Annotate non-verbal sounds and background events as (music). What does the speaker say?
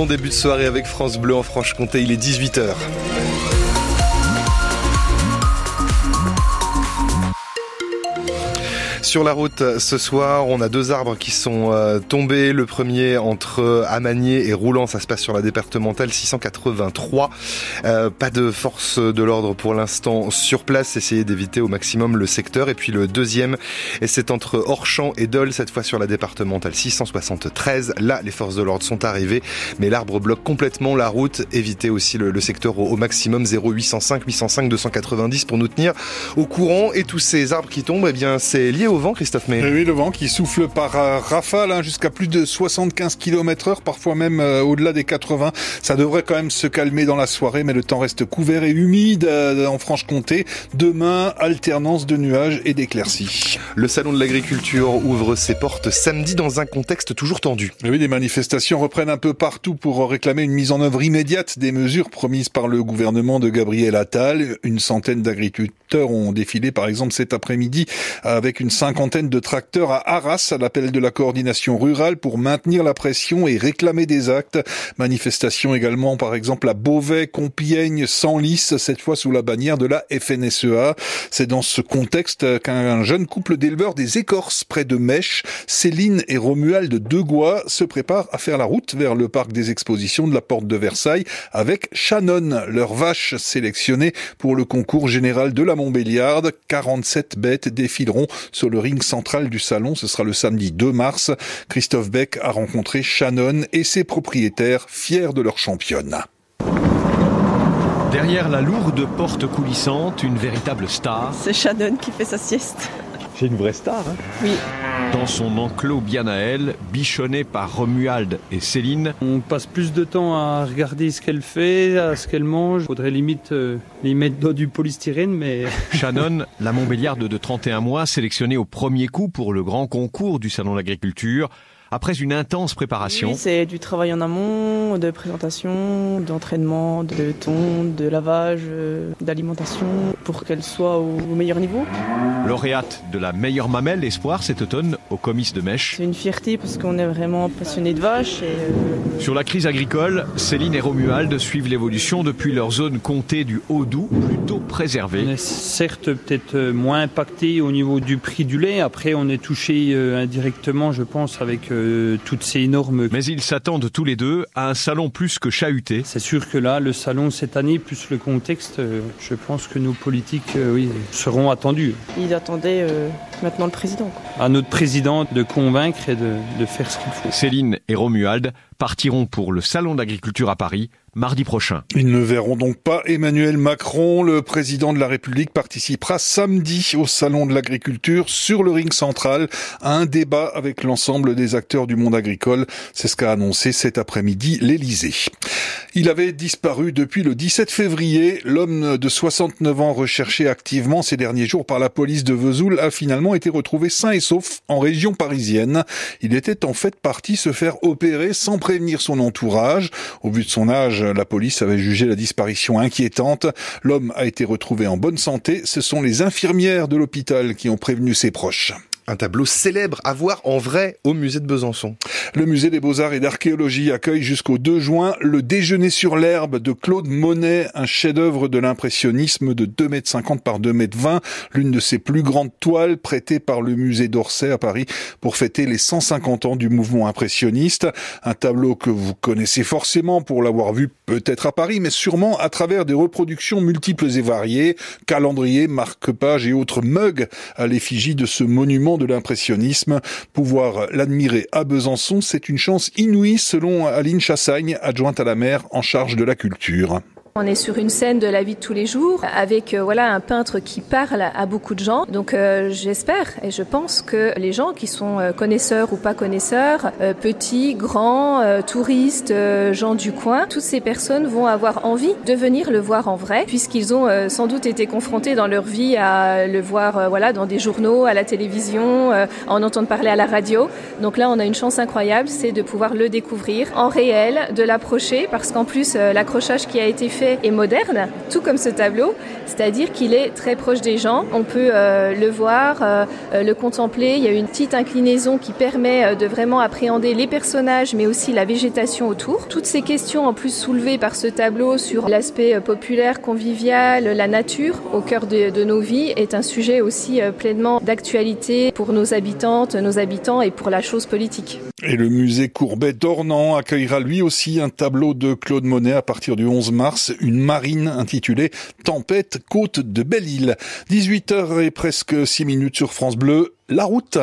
Bon début de soirée avec France Bleu en Franche-Comté, il est 18h. Sur la route ce soir, on a deux arbres qui sont euh, tombés. Le premier entre Amanier et Roulant, ça se passe sur la départementale 683. Euh, pas de force de l'ordre pour l'instant sur place. Essayez d'éviter au maximum le secteur. Et puis le deuxième, et c'est entre Orchamps et Dole, cette fois sur la départementale 673. Là, les forces de l'ordre sont arrivées, mais l'arbre bloque complètement la route. Évitez aussi le, secteur au, maximum 0805 805 290 pour nous tenir au courant. Et tous ces arbres qui tombent, eh bien, c'est lié au vent, Christophe May. Oui, le vent qui souffle par euh, rafale hein, jusqu'à plus de 75 km heure, parfois même euh, au-delà des 80. Ça devrait quand même se calmer dans la soirée, mais le temps reste couvert et humide euh, en Franche-Comté. Demain, alternance de nuages et d'éclaircies. Le salon de l'agriculture ouvre ses portes samedi dans un contexte toujours tendu. Oui, des manifestations reprennent un peu partout pour réclamer une mise en œuvre immédiate des mesures promises par le gouvernement de Gabriel Attal. Une centaine d'agriculteurs ont défilé, par exemple, cet après-midi avec une cinquantaine de tracteurs à Arras à l'appel de la coordination rurale pour maintenir la pression et réclamer des actes. Manifestation également par exemple à Beauvais, Compiègne, Senlis, cette fois sous la bannière de la FNSEA. C'est dans ce contexte qu'un jeune couple d'éleveurs des écorces près de Mèche, Céline et Romuald Degois, se préparent à faire la route vers le parc des expositions de la Porte de Versailles avec Shannon, leur vache sélectionnée pour le concours général de la Montbéliarde. 47 bêtes défileront sur le ring central du salon. Ce sera le samedi 2 mars. Christophe Beck a rencontré Shannon et ses propriétaires fiers de leur championne. Derrière la lourde porte coulissante, une véritable star. C'est Shannon qui fait sa sieste. C'est une vraie star. Hein oui. Dans son enclos bien à elle, bichonné par Romuald et Céline. On passe plus de temps à regarder ce qu'elle fait, à ce qu'elle mange. Faudrait limite euh, les mettre dans du polystyrène, mais... (laughs) Shannon, la Montbéliarde de 31 mois, sélectionnée au premier coup pour le grand concours du Salon de l'Agriculture, après une intense préparation. Oui, c'est du travail en amont, de présentation, d'entraînement, de ton, de lavage, euh, d'alimentation, pour qu'elle soit au, meilleur niveau. Lauréate de la meilleure mamelle espoir cet automne au comice de Mèche. C'est une fierté parce qu'on est vraiment passionné de vaches. Et euh, Sur la crise agricole, Céline et Romuald suivent l'évolution depuis leur zone comptée du Haut-Doubs, plutôt préservée. On est certes peut-être euh, moins impacté au niveau du prix du lait. Après, on est touché indirectement, je pense, avec toutes ces énormes... Mais ils s'attendent tous les deux à un salon plus que chahuté. C'est sûr que là, le salon cette année, plus le contexte, euh, je pense que nos politiques euh, oui, seront attendus. Ils attendaient euh, maintenant le président. À notre président de convaincre et de, de faire ce qu'il faut. Céline et Romuald partiront pour le salon d'agriculture à Paris mardi prochain. Ils ne verront donc pas Emmanuel Macron. Le président de la République participera samedi au Salon de l'Agriculture sur le ring central à un débat avec l'ensemble des acteurs du monde agricole. C'est ce qu'a annoncé cet après-midi l'Élysée. Il avait disparu depuis le 17 février. L'homme de 69 ans recherché activement ces derniers jours par la police de Vesoul a finalement été retrouvé sain et sauf en région parisienne. Il était en fait parti se faire opérer sans prévenir son entourage. Au vu de son âge, la police avait jugé la disparition inquiétante. L'homme a été retrouvé en bonne santé. Ce sont les infirmières de l'hôpital qui ont prévenu ses proches un tableau célèbre à voir en vrai au musée de Besançon. Le musée des beaux-arts et d'archéologie accueille jusqu'au 2 juin le déjeuner sur l'herbe de Claude Monet, un chef-d'œuvre de l'impressionnisme de 2,50 m par 2,20 m, l'une de ses plus grandes toiles prêtées par le musée d'Orsay à Paris pour fêter les 150 ans du mouvement impressionniste. Un tableau que vous connaissez forcément pour l'avoir vu peut-être à Paris, mais sûrement à travers des reproductions multiples et variées, calendriers, marque-pages et autres mugs à l'effigie de ce monument de l'impressionnisme. Pouvoir l'admirer à Besançon, c'est une chance inouïe selon Aline Chassagne, adjointe à la maire en charge de la culture. On est sur une scène de la vie de tous les jours avec euh, voilà un peintre qui parle à beaucoup de gens. Donc euh, j'espère et je pense que les gens qui sont euh, connaisseurs ou pas connaisseurs, petits, grands, touristes, gens du coin, toutes ces personnes vont avoir envie de venir le voir en vrai puisqu'ils ont sans doute été confrontés dans leur vie à le voir voilà dans des journaux, à la télévision, en entendre parler à la radio. Donc là on a une chance incroyable, c'est de pouvoir le découvrir en réel, de l'approcher parce qu'en plus l'accrochage qui a été fait est moderne, tout comme ce tableau, c'est-à-dire qu'il est très proche des gens. On peut euh, le voir, euh, euh, le contempler. Il y a une petite inclinaison qui permet de vraiment appréhender les personnages, mais aussi la végétation autour. Toutes ces questions en plus soulevées par ce tableau sur l'aspect populaire, convivial, la nature au cœur de, de nos vies est un sujet aussi pleinement d'actualité pour nos habitantes, nos habitants et pour la chose politique. Et le musée Courbet d'Ornans accueillera lui aussi un tableau de Claude Monet à partir du 11 mars, une marine intitulée Tempête côte de Belle-Île. 18h et presque 6 minutes sur France Bleu, la route.